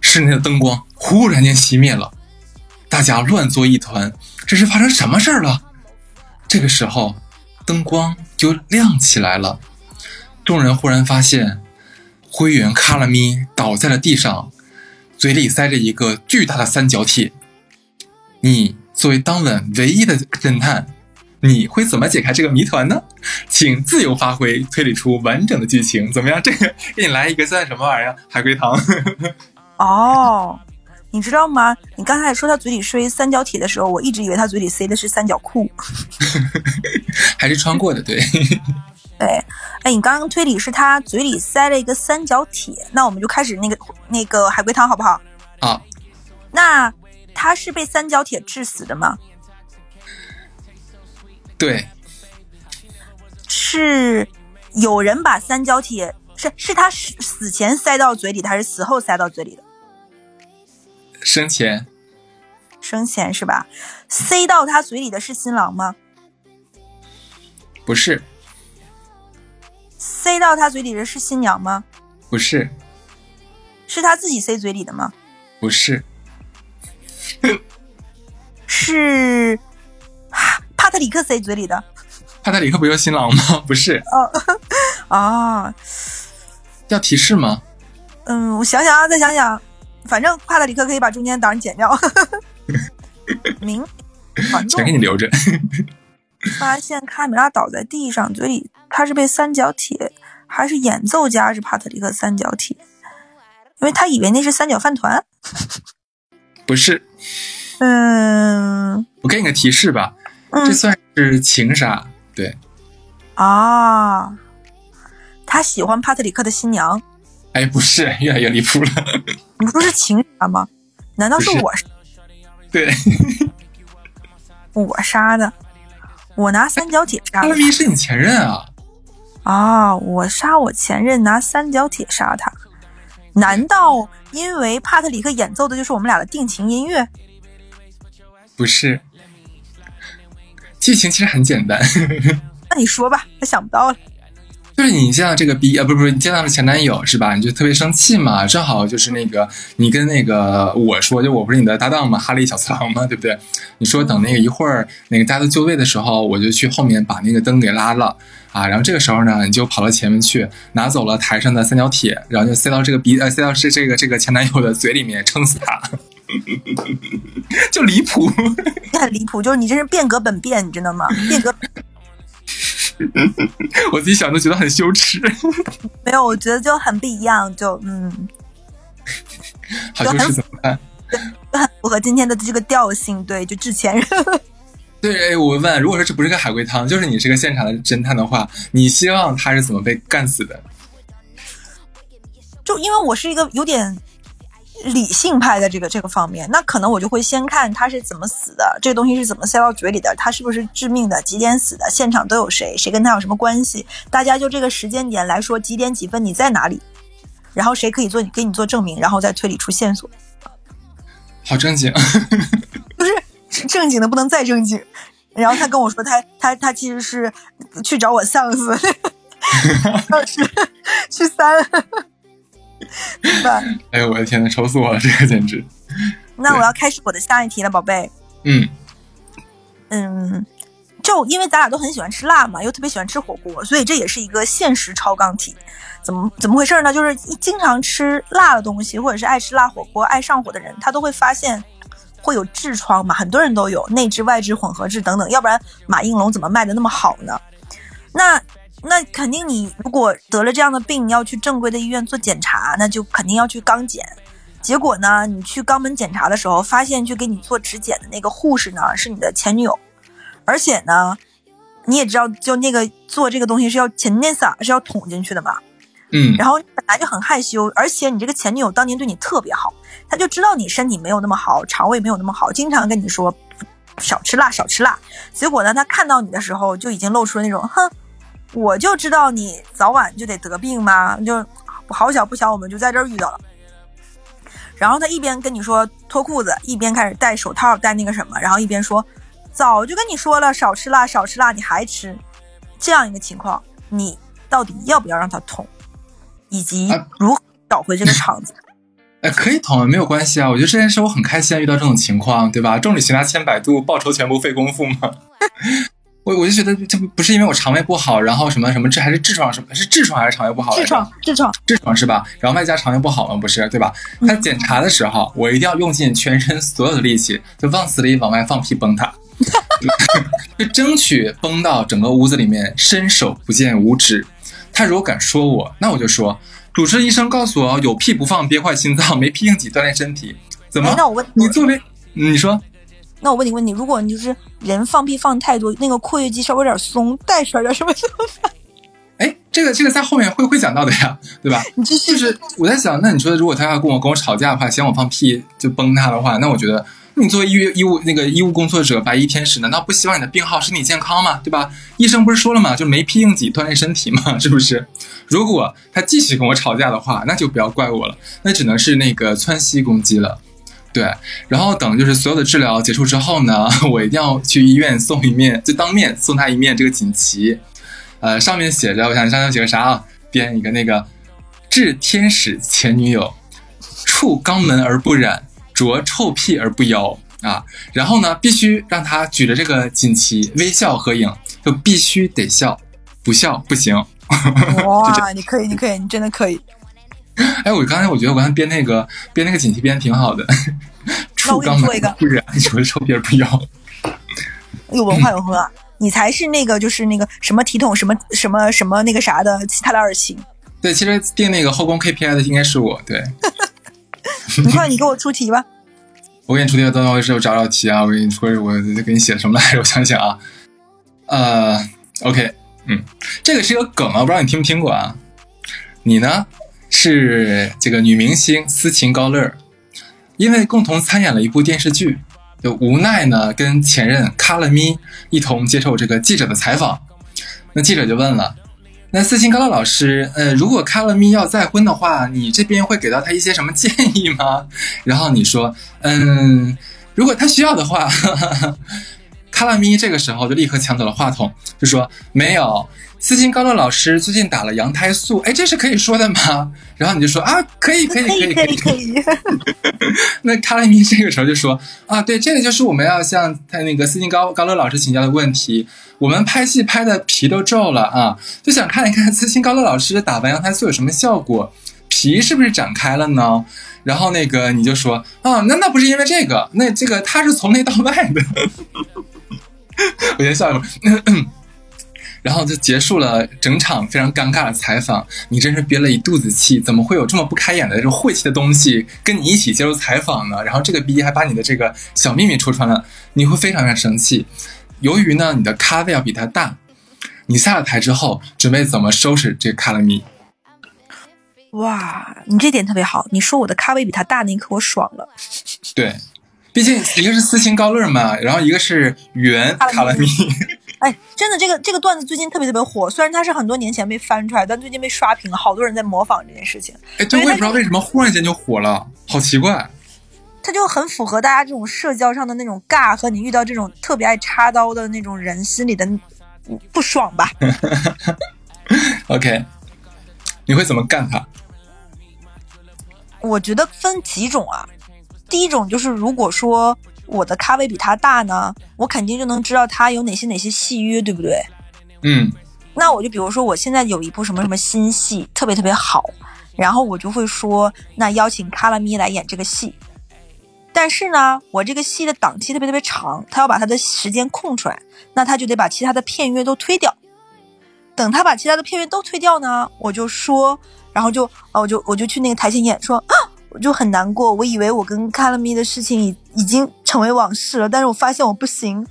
Speaker 2: 室内的灯光忽然间熄灭了，大家乱作一团。这是发生什么事儿了？这个时候，灯光就亮起来了。众人忽然发现，灰原卡拉咪倒在了地上。嘴里塞着一个巨大的三角铁，你作为当晚唯一的侦探，你会怎么解开这个谜团呢？请自由发挥，推理出完整的剧情，怎么样？这个给你来一个算什么玩意儿？海龟汤？
Speaker 1: 哦，你知道吗？你刚才说他嘴里塞三角铁的时候，我一直以为他嘴里塞的是三角裤，
Speaker 2: 还是穿过的？对。
Speaker 1: 对，哎，你刚刚推理是他嘴里塞了一个三角铁，那我们就开始那个那个海龟汤好不好？
Speaker 2: 啊。
Speaker 1: 那他是被三角铁致死的吗？
Speaker 2: 对。
Speaker 1: 是有人把三角铁是是他死死前塞到嘴里的，还是死后塞到嘴里的？
Speaker 2: 生前。
Speaker 1: 生前是吧？塞到他嘴里的是新郎吗？
Speaker 2: 不是。
Speaker 1: 塞到他嘴里的是新娘吗？
Speaker 2: 不是，
Speaker 1: 是他自己塞嘴里的吗？
Speaker 2: 不是，
Speaker 1: 是 帕特里克塞嘴里的。
Speaker 2: 帕特里克不就是新郎吗？不是。
Speaker 1: 哦，啊，
Speaker 2: 要提示吗？
Speaker 1: 嗯，我想想啊，再想想，反正帕特里克可以把中间档剪掉。明，
Speaker 2: 钱给你留着。
Speaker 1: 发现卡米拉倒在地上，嘴里他是被三角铁，还是演奏家是帕特里克三角铁？因为他以为那是三角饭团，
Speaker 2: 不是。
Speaker 1: 嗯，
Speaker 2: 我给你个提示吧，这算是情杀，对。
Speaker 1: 啊，他喜欢帕特里克的新娘。
Speaker 2: 哎，不是，越来越离谱了。
Speaker 1: 你不是情杀吗？难道是我？
Speaker 2: 对，
Speaker 1: 我杀的。我拿三角铁杀
Speaker 2: 哈勒咪是你前任啊？
Speaker 1: 啊，我杀我前任拿三角铁杀他，难道因为帕特里克演奏的就是我们俩的定情音乐？
Speaker 2: 不是，剧情其实很简单。
Speaker 1: 那你说吧，我想不到了。
Speaker 2: 就是你见到这个 B 啊，不是不是，你见到了前男友是吧？你就特别生气嘛。正好就是那个你跟那个我说，就我不是你的搭档嘛，哈利小次郎嘛，对不对？你说等那个一会儿那个大家都就位的时候，我就去后面把那个灯给拉了啊。然后这个时候呢，你就跑到前面去拿走了台上的三角铁，然后就塞到这个鼻呃塞到是这个这个前男友的嘴里面，撑死他，就离谱，
Speaker 1: 很离谱，就是你这是变革本变，你知道吗？变革。
Speaker 2: 我自己想都觉得很羞耻。
Speaker 1: 没有，我觉得就很不一样，就嗯，
Speaker 2: 好羞耻怎么办？
Speaker 1: 很符合今天的这个调性，对，就致前任。
Speaker 2: 对，哎，我问，如果说这不是个海龟汤，就是你是个现场的侦探的话，你希望他是怎么被干死的？
Speaker 1: 就因为我是一个有点。理性派的这个这个方面，那可能我就会先看他是怎么死的，这个东西是怎么塞到嘴里的，他是不是致命的，几点死的，现场都有谁，谁跟他有什么关系？大家就这个时间点来说，几点几分你在哪里？然后谁可以做给你做证明，然后再推理出线索。
Speaker 2: 好正经，
Speaker 1: 不是正经的不能再正经。然后他跟我说，他他他其实是去找我上司，是去三。
Speaker 2: 哎呦我的天呐，愁死我了！这个简直。
Speaker 1: 那我要开始我的下一题了，宝贝。
Speaker 2: 嗯
Speaker 1: 嗯，就因为咱俩都很喜欢吃辣嘛，又特别喜欢吃火锅，所以这也是一个现实超纲题。怎么怎么回事呢？就是经常吃辣的东西，或者是爱吃辣火锅、爱上火的人，他都会发现会有痔疮嘛。很多人都有内痔、外痔、混合痔等等，要不然马应龙怎么卖的那么好呢？那。那肯定，你如果得了这样的病，要去正规的医院做检查，那就肯定要去肛检。结果呢，你去肛门检查的时候，发现去给你做指检的那个护士呢，是你的前女友。而且呢，你也知道，就那个做这个东西是要前内撒是要捅进去的嘛。
Speaker 2: 嗯。
Speaker 1: 然后本来就很害羞，而且你这个前女友当年对你特别好，她就知道你身体没有那么好，肠胃没有那么好，经常跟你说少吃辣，少吃辣。结果呢，她看到你的时候就已经露出了那种哼。我就知道你早晚就得得病嘛，就好巧不巧，我们就在这儿遇到了。然后他一边跟你说脱裤子，一边开始戴手套，戴那个什么，然后一边说：“早就跟你说了，少吃辣，少吃辣，你还吃。”这样一个情况，你到底要不要让他捅，以及如何找回这个场子？
Speaker 2: 哎，可以捅，没有关系啊。我觉得这件事我很开心，遇到这种情况，对吧？众里寻他千百度，报仇全不费功夫嘛。我我就觉得这不不是因为我肠胃不好，然后什么什么痔还是痔疮什么是痔疮还是肠胃不好？
Speaker 1: 痔疮，痔疮，
Speaker 2: 痔疮是吧？然后外加肠胃不好嘛，不是对吧？他检查的时候，我一定要用尽全身所有的力气，就往死里往外放屁崩他，就争取崩到整个屋子里面伸手不见五指。他如果敢说我，那我就说，主治医生告诉我，有屁不放憋坏心脏，没屁硬挤锻炼身体。怎么？
Speaker 1: 那我问
Speaker 2: 你作为你说。
Speaker 1: 那我问你问题，如果你就是人放屁放太多，那个括约肌稍微有点松，带出来点什么怎么办？
Speaker 2: 哎，这个这个在后面会会讲到的呀，对吧？
Speaker 1: 你继续。
Speaker 2: 就是我在想，那你说如果他要跟我跟我吵架的话，嫌我放屁就崩他的话，那我觉得，你作为医医务那个医务工作者，白衣天使，难道不希望你的病号身体健康吗？对吧？医生不是说了吗？就没屁硬挤，锻炼身体嘛，是不是？如果他继续跟我吵架的话，那就不要怪我了，那只能是那个窜稀攻击了。对，然后等就是所有的治疗结束之后呢，我一定要去医院送一面，就当面送他一面这个锦旗，呃，上面写着，我想上面写个啥啊？编一个那个致天使前女友，触肛门而不染，着臭屁而不妖啊。然后呢，必须让他举着这个锦旗微笑合影，就必须得笑，不笑不行。
Speaker 1: 哇，你可以，你可以，你真的可以。
Speaker 2: 哎，我刚才我觉得我刚才编那个编那个锦旗编挺好的。
Speaker 1: 那我给你做一个，
Speaker 2: 不染，除了臭屁而不要。
Speaker 1: 有文化有喝，你才是那个就是那个什么体统什么什么什么那个啥的其他的二星。
Speaker 2: 对，其实定那个后宫 KPI 的应该是我。对，
Speaker 1: 你快，你给我出题吧。
Speaker 2: 我给你出题，等等，我是我找找题啊。我给你出，我给你写什么来着？我想想啊。呃，OK，嗯，这个是一个梗啊，不知道你听没听过啊？你呢？是这个女明星斯琴高乐，因为共同参演了一部电视剧，就无奈呢，跟前任卡了咪一同接受这个记者的采访。那记者就问了：“那斯琴高乐老师，呃，如果卡了咪要再婚的话，你这边会给到他一些什么建议吗？” 然后你说：“嗯，如果他需要的话。”卡拉咪这个时候就立刻抢走了话筒，就说：“没有。”斯琴高乐老师最近打了羊胎素，哎，这是可以说的吗？然后你就说啊，可以，可以，可
Speaker 1: 以，可以，可以。
Speaker 2: 那卡拉咪这个时候就说啊，对，这个就是我们要向他那个斯琴高高乐老师请教的问题。我们拍戏拍的皮都皱了啊，就想看一看斯琴高乐老师打完羊胎素有什么效果，皮是不是展开了呢？然后那个你就说啊，那那不是因为这个，那这个他是从内到外的。我先笑一会儿。然后就结束了整场非常尴尬的采访，你真是憋了一肚子气，怎么会有这么不开眼的这种晦气的东西跟你一起接受采访呢？然后这个逼还把你的这个小秘密戳穿了，你会非常非常生气。由于呢你的咖位要比他大，你下了台之后准备怎么收拾这个卡拉米？
Speaker 1: 哇，你这点特别好，你说我的咖位比他大那一刻我爽了。
Speaker 2: 对，毕竟一个是斯琴高乐嘛，然后一个是原卡拉咪。
Speaker 1: 哎，真的，这个这个段子最近特别特别火。虽然它是很多年前被翻出来，但最近被刷屏了，好多人在模仿这件事情。
Speaker 2: 哎，对，我也不知道为什么忽然间就火了，好奇怪。
Speaker 1: 它就很符合大家这种社交上的那种尬，和你遇到这种特别爱插刀的那种人心里的不爽吧。
Speaker 2: OK，你会怎么干他？
Speaker 1: 我觉得分几种啊。第一种就是，如果说。我的咖位比他大呢，我肯定就能知道他有哪些哪些戏约，对不对？
Speaker 2: 嗯，
Speaker 1: 那我就比如说，我现在有一部什么什么新戏，特别特别好，然后我就会说，那邀请卡拉咪来演这个戏。但是呢，我这个戏的档期特别特别长，他要把他的时间空出来，那他就得把其他的片约都推掉。等他把其他的片约都推掉呢，我就说，然后就啊，我就我就去那个台前演说啊。我就很难过，我以为我跟卡拉咪的事情已已经成为往事了，但是我发现我不行，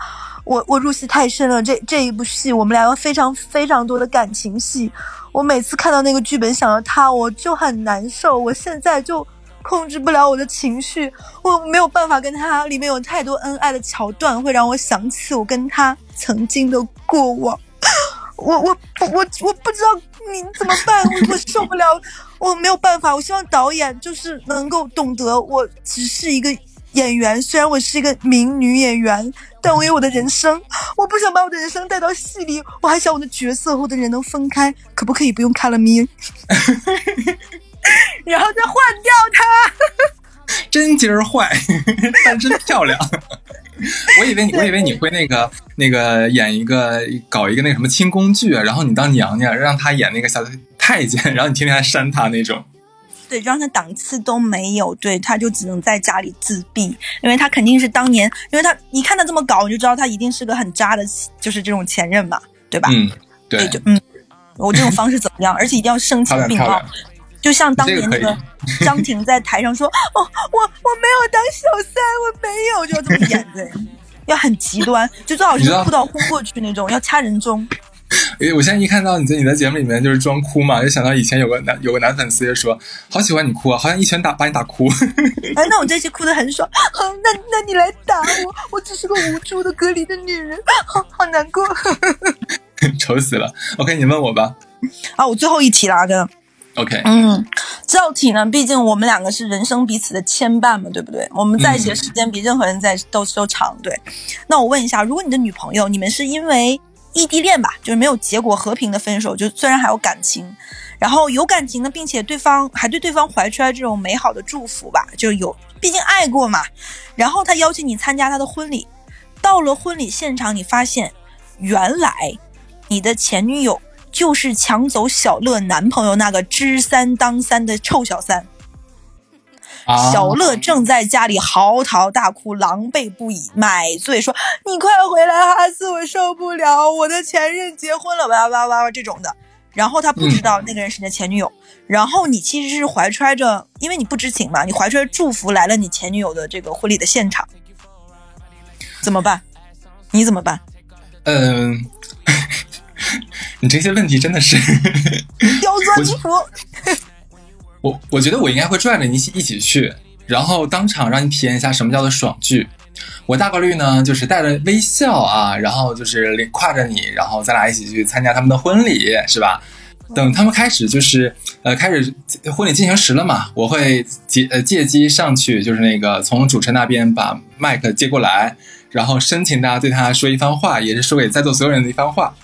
Speaker 1: 我我入戏太深了，这这一部戏我们俩有非常非常多的感情戏，我每次看到那个剧本想到他，我就很难受，我现在就控制不了我的情绪，我没有办法跟他里面有太多恩爱的桥段，会让我想起我跟他曾经的过往。我我我我不知道你怎么办，我我受不了，我没有办法。我希望导演就是能够懂得，我只是一个演员，虽然我是一个名女演员，但我有我的人生，我不想把我的人生带到戏里，我还想我的角色和我的人能分开，可不可以不用看了咪？然后再换掉他，
Speaker 2: 真今儿坏，但真漂亮。我以为你，我以为你会那个那个演一个搞一个那个什么清宫剧，然后你当娘娘，让他演那个小太监，然后你天天还扇他那种。
Speaker 1: 对，让他档次都没有，对，他就只能在家里自闭，因为他肯定是当年，因为他你看他这么搞，你就知道他一定是个很渣的，就是这种前任嘛，对吧？
Speaker 2: 嗯，对，
Speaker 1: 就嗯，我这种方式怎么样？而且一定要声情并茂。就像当年那个张庭在台上说：“ 哦，我我没有当小三，我没有，就要这么演的，要很极端，就最好是哭到昏过去那种，要掐人中。”
Speaker 2: 哎，我现在一看到你在你的节目里面就是装哭嘛，就想到以前有个男有个男粉丝就说好喜欢你哭啊，好像一拳打把你打哭。
Speaker 1: 哎，那我这期哭的很爽，那那你来打我，我只是个无助的隔离的女人，好好难过。
Speaker 2: 愁死了。OK，你问我吧。
Speaker 1: 啊，我最后一题了，哥。
Speaker 2: OK，
Speaker 1: 嗯，这道题呢，毕竟我们两个是人生彼此的牵绊嘛，对不对？我们在一起的时间比任何人在都都长，对。那我问一下，如果你的女朋友，你们是因为异地恋吧，就是没有结果和平的分手，就虽然还有感情，然后有感情的，并且对方还对对方怀揣这种美好的祝福吧，就有，毕竟爱过嘛。然后他邀请你参加他的婚礼，到了婚礼现场，你发现原来你的前女友。就是抢走小乐男朋友那个知三当三的臭小三，小乐正在家里嚎啕大哭，狼狈不已，买醉说：“你快回来，哈斯，我受不了，我的前任结婚了，哇哇哇哇这种的。”然后他不知道那个人是你的前女友，然后你其实是怀揣着，因为你不知情嘛，你怀揣着祝福来了你前女友的这个婚礼的现场，怎么办？你怎么办？
Speaker 2: 嗯。你这些问题真的是
Speaker 1: 刁钻离谱。
Speaker 2: 我我觉得我应该会拽着你一起一起去，然后当场让你体验一下什么叫做爽剧。我大概率呢就是带着微笑啊，然后就是挎着你，然后咱俩一起去参加他们的婚礼，是吧？等他们开始就是呃开始婚礼进行时了嘛，我会借呃借机上去，就是那个从主持那边把麦克接过来，然后深情的对他说一番话，也是说给在座所有人的一番话。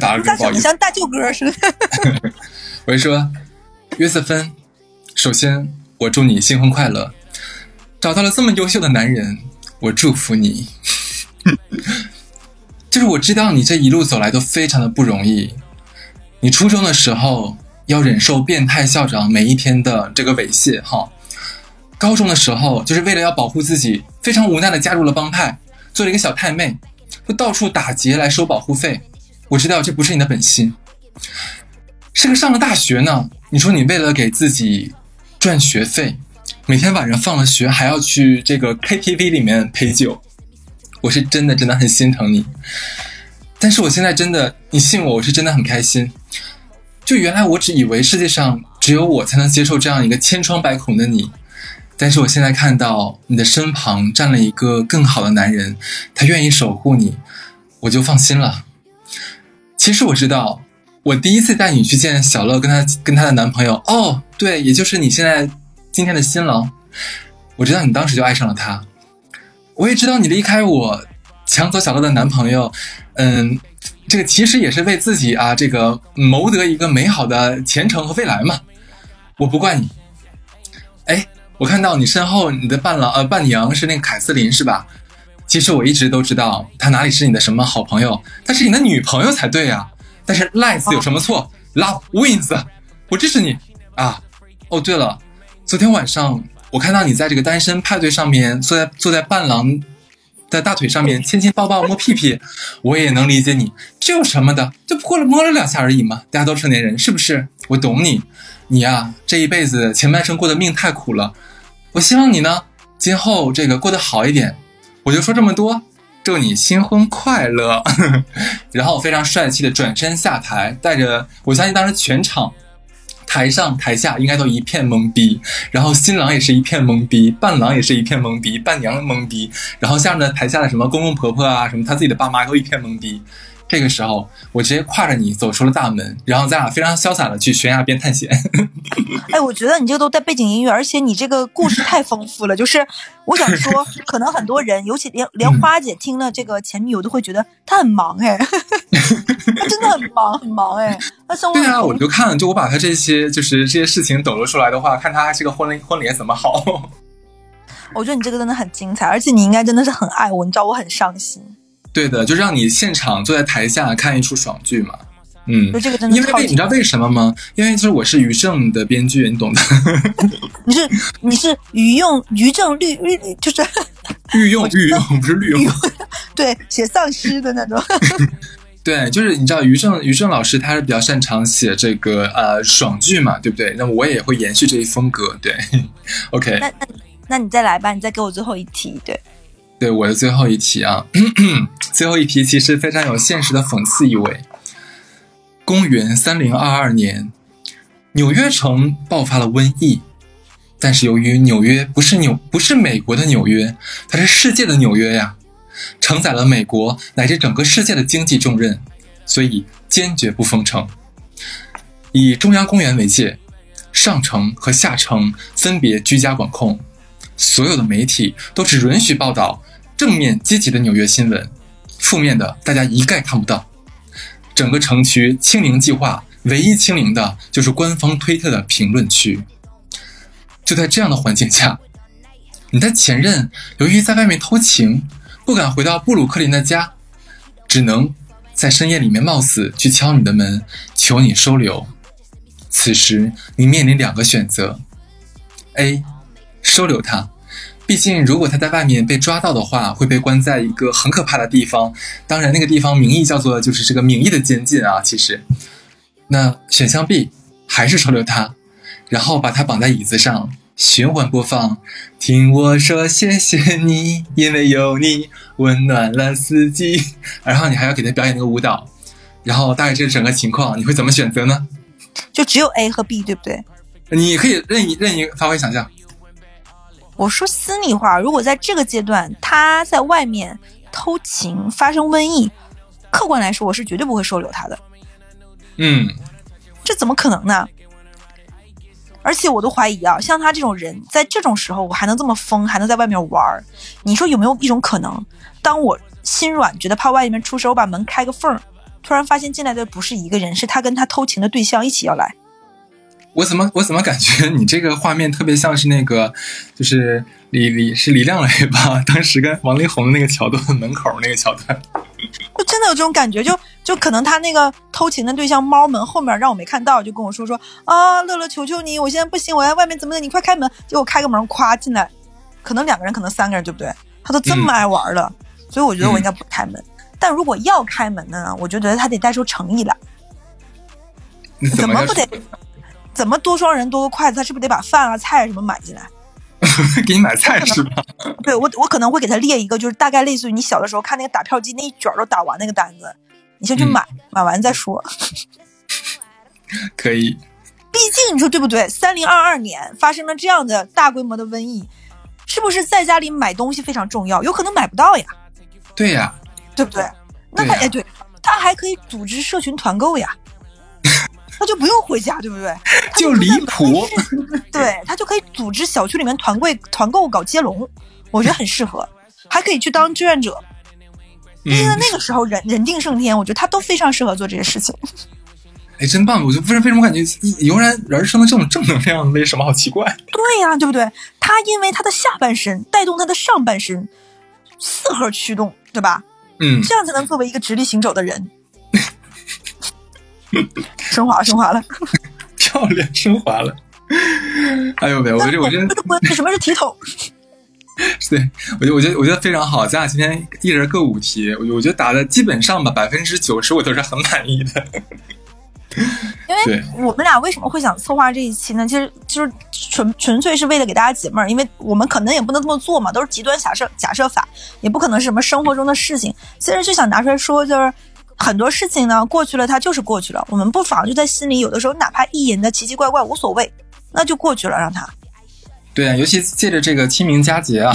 Speaker 2: 打了个不好意思，
Speaker 1: 像大舅哥似的。
Speaker 2: 我就说，约瑟芬，首先我祝你新婚快乐，找到了这么优秀的男人，我祝福你。就是我知道你这一路走来都非常的不容易。你初中的时候要忍受变态校长每一天的这个猥亵，哈。高中的时候就是为了要保护自己，非常无奈的加入了帮派，做了一个小太妹，就到处打劫来收保护费。我知道这不是你的本心。是个上了大学呢，你说你为了给自己赚学费，每天晚上放了学还要去这个 KTV 里面陪酒，我是真的真的很心疼你。但是我现在真的，你信我，我是真的很开心。就原来我只以为世界上只有我才能接受这样一个千疮百孔的你，但是我现在看到你的身旁站了一个更好的男人，他愿意守护你，我就放心了。其实我知道，我第一次带你去见小乐跟她跟她的男朋友，哦，对，也就是你现在今天的新郎，我知道你当时就爱上了他。我也知道你离开我，抢走小乐的男朋友，嗯。这个其实也是为自己啊，这个谋得一个美好的前程和未来嘛。我不怪你。哎，我看到你身后你的伴郎呃伴娘是那个凯瑟琳是吧？其实我一直都知道她哪里是你的什么好朋友，她是你的女朋友才对呀。但是 lies 有什么错？Love wins，我支持你啊。哦，对了，昨天晚上我看到你在这个单身派对上面坐在坐在伴郎。在大腿上面亲亲抱抱摸屁屁，我也能理解你，这有什么的？就过了摸了两下而已嘛，大家都成年人，是不是？我懂你，你呀，这一辈子前半生过的命太苦了，我希望你呢，今后这个过得好一点。我就说这么多，祝你新婚快乐。然后非常帅气的转身下台，带着我相信当时全场。台上台下应该都一片懵逼，然后新郎也是一片懵逼，伴郎也是一片懵逼，伴娘懵逼，然后下面的台下的什么公公婆婆啊，什么他自己的爸妈都一片懵逼。这个时候，我直接挎着你走出了大门，然后咱俩非常潇洒的去悬崖边探险。
Speaker 1: 哎，我觉得你这个都带背景音乐，而且你这个故事太丰富了。就是我想说，可能很多人，尤其连连花姐听了这个前女友都会觉得她很忙哎，她真的很忙很忙哎。那生活
Speaker 2: 对啊，我就看，就我把她这些就是这些事情抖露出来的话，看她这个婚婚礼怎么好。
Speaker 1: 我觉得你这个真的很精彩，而且你应该真的是很爱我，你知道我很伤心。
Speaker 2: 对的，就让你现场坐在台下看一出爽剧嘛。嗯，
Speaker 1: 这个真的，
Speaker 2: 因为你知道为什么吗？因为就是我是于正的编剧，你懂的。
Speaker 1: 你是你是于用于正律律，就是
Speaker 2: 御用御用不是律用，
Speaker 1: 对，写丧尸的那种。
Speaker 2: 对，就是你知道于正于正老师他是比较擅长写这个呃爽剧嘛，对不对？那我也会延续这一风格。对，OK。
Speaker 1: 那那那你再来吧，你再给我最后一题，对。
Speaker 2: 对我的最后一题啊，最后一题其实非常有现实的讽刺意味。公元三零二二年，纽约城爆发了瘟疫，但是由于纽约不是纽不是美国的纽约，它是世界的纽约呀，承载了美国乃至整个世界的经济重任，所以坚决不封城。以中央公园为界，上城和下城分别居家管控，所有的媒体都只允许报道。正面积极的纽约新闻，负面的大家一概看不到。整个城区清零计划唯一清零的就是官方推特的评论区。就在这样的环境下，你的前任由于在外面偷情，不敢回到布鲁克林的家，只能在深夜里面冒死去敲你的门，求你收留。此时你面临两个选择：A，收留他。毕竟，如果他在外面被抓到的话，会被关在一个很可怕的地方。当然，那个地方名义叫做就是这个名义的监禁啊。其实，那选项 B 还是收留他，然后把他绑在椅子上，循环播放。听我说谢谢你，因为有你温暖了四季。然后你还要给他表演那个舞蹈。然后大概这整个情况，你会怎么选择呢？
Speaker 1: 就只有 A 和 B，对不对？
Speaker 2: 你可以任意任意发挥想象。
Speaker 1: 我说心里话，如果在这个阶段他在外面偷情发生瘟疫，客观来说，我是绝对不会收留他的。
Speaker 2: 嗯，
Speaker 1: 这怎么可能呢？而且我都怀疑啊，像他这种人，在这种时候我还能这么疯，还能在外面玩儿，你说有没有一种可能，当我心软，觉得怕外面出事，我把门开个缝儿，突然发现进来的不是一个人，是他跟他偷情的对象一起要来。
Speaker 2: 我怎么我怎么感觉你这个画面特别像是那个，就是李李是李亮磊吧？当时跟王力宏的那个桥段 门口那个桥段，
Speaker 1: 就真的有这种感觉，就就可能他那个偷情的对象猫门后面让我没看到，就跟我说说啊，乐乐求求你，我现在不行，我在外面怎么的，你快开门，结果开个门咵进来，可能两个人，可能三个人，对不对？他都这么爱玩了，所以我觉得我应该不开门。但如果要开门的呢，我就觉得他得带出诚意来，
Speaker 2: 怎
Speaker 1: 么不得？怎么多双人多个筷子？他是不是得把饭啊菜什么买进来？
Speaker 2: 给你买菜是吧？
Speaker 1: 对我，我可能会给他列一个，就是大概类似于你小的时候看那个打票机那一卷都打完那个单子，你先去买，买完再说。
Speaker 2: 可以。
Speaker 1: 毕竟你说对不对？三零二二年发生了这样的大规模的瘟疫，是不是在家里买东西非常重要？有可能买不到呀。
Speaker 2: 对呀。
Speaker 1: 对不对？那他哎，对他还可以组织社群团购呀。他就不用回家，对不对？
Speaker 2: 就离谱。
Speaker 1: 对他就可以组织小区里面团购团购搞接龙，我觉得很适合，还可以去当志愿者。毕竟那个时候人人定胜天，我觉得他都非常适合做这些事情。
Speaker 2: 哎，真棒！我就为什为什么感觉油然而生的这种正能量，为什么好奇怪？
Speaker 1: 对呀，对不对？他因为他的下半身带动他的上半身，四核驱动，对吧？
Speaker 2: 嗯，
Speaker 1: 这样才能作为一个直立行走的人。升华升华了，
Speaker 2: 漂亮，升华了。哎呦喂，我觉得我觉得
Speaker 1: 什么是体统？
Speaker 2: 对，我觉得我觉得我觉得非常好。咱俩今天一人各五题，我我觉得答的基本上吧，百分之九十我都是很满意的。
Speaker 1: 因为我们俩为什么会想策划这一期呢？其实就是纯纯粹是为了给大家解闷儿，因为我们可能也不能这么做嘛，都是极端假设假设法，也不可能是什么生活中的事情。其实就想拿出来说，就是。很多事情呢，过去了，它就是过去了。我们不妨就在心里，有的时候哪怕意淫的奇奇怪怪无所谓，那就过去了，让它。
Speaker 2: 对啊，尤其借着这个清明佳节啊，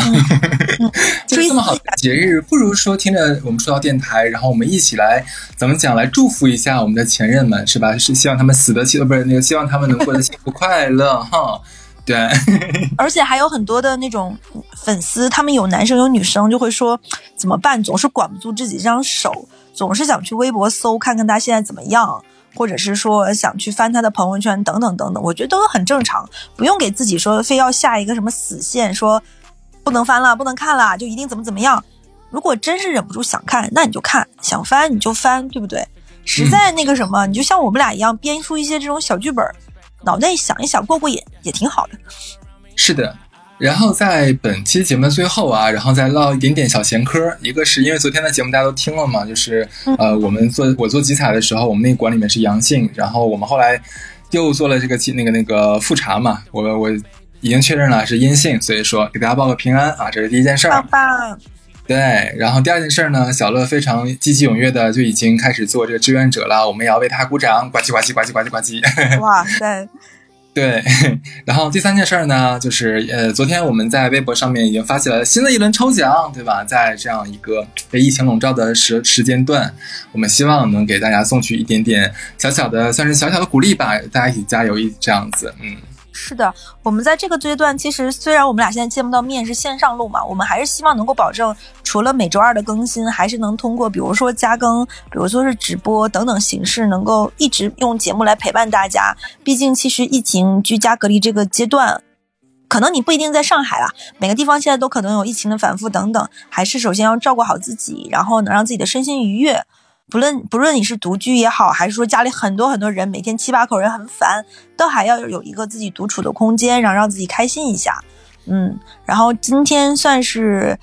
Speaker 2: 就是这么好的节日，不如说听着我们说到电台，然后我们一起来怎么讲，来祝福一下我们的前任们，是吧？是希望他们死的幸，不是那个希望他们能过得幸福快乐哈。对，
Speaker 1: 而且还有很多的那种粉丝，他们有男生有女生，就会说怎么办？总是管不住自己这张手。总是想去微博搜看看他现在怎么样，或者是说想去翻他的朋友圈等等等等，我觉得都很正常，不用给自己说非要下一个什么死线，说不能翻了，不能看了，就一定怎么怎么样。如果真是忍不住想看，那你就看；想翻你就翻，对不对？实在那个什么，你就像我们俩一样编出一些这种小剧本，脑袋想一想过过瘾也挺好的。
Speaker 2: 是的。然后在本期节目的最后啊，然后再唠一点点小闲嗑。一个是因为昨天的节目大家都听了嘛，就是呃，我们做我做集采的时候，我们那个馆里面是阳性，然后我们后来又做了这个那个那个复查嘛，我我已经确认了是阴性，所以说给大家报个平安啊，这是第一件事儿。
Speaker 1: 棒棒。
Speaker 2: 对，然后第二件事呢，小乐非常积极踊跃的就已经开始做这个志愿者了，我们也要为他鼓掌，呱唧呱唧呱唧呱唧呱唧。
Speaker 1: 哇塞！
Speaker 2: 对，然后第三件事儿呢，就是呃，昨天我们在微博上面已经发起了新的一轮抽奖，对吧？在这样一个被疫情笼罩的时时间段，我们希望能给大家送去一点点小小的，算是小小的鼓励吧，大家一起加油一这样子，嗯。
Speaker 1: 是的，我们在这个阶段，其实虽然我们俩现在见不到面，是线上录嘛，我们还是希望能够保证，除了每周二的更新，还是能通过比如说加更，比如说是直播等等形式，能够一直用节目来陪伴大家。毕竟，其实疫情居家隔离这个阶段，可能你不一定在上海啦，每个地方现在都可能有疫情的反复等等，还是首先要照顾好自己，然后能让自己的身心愉悦。不论不论你是独居也好，还是说家里很多很多人，每天七八口人很烦，都还要有一个自己独处的空间，然后让自己开心一下。嗯，然后今天算是，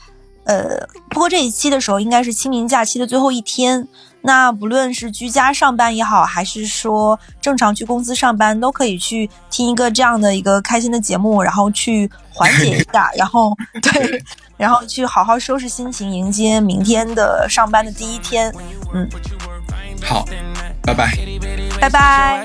Speaker 1: 呃，播这一期的时候应该是清明假期的最后一天。那不论是居家上班也好，还是说正常去公司上班，都可以去听一个这样的一个开心的节目，然后去缓解一下，然后对。然后去好好收拾心情，迎接明天的上班的第一天。嗯，
Speaker 2: 好，拜拜。
Speaker 3: 拜拜。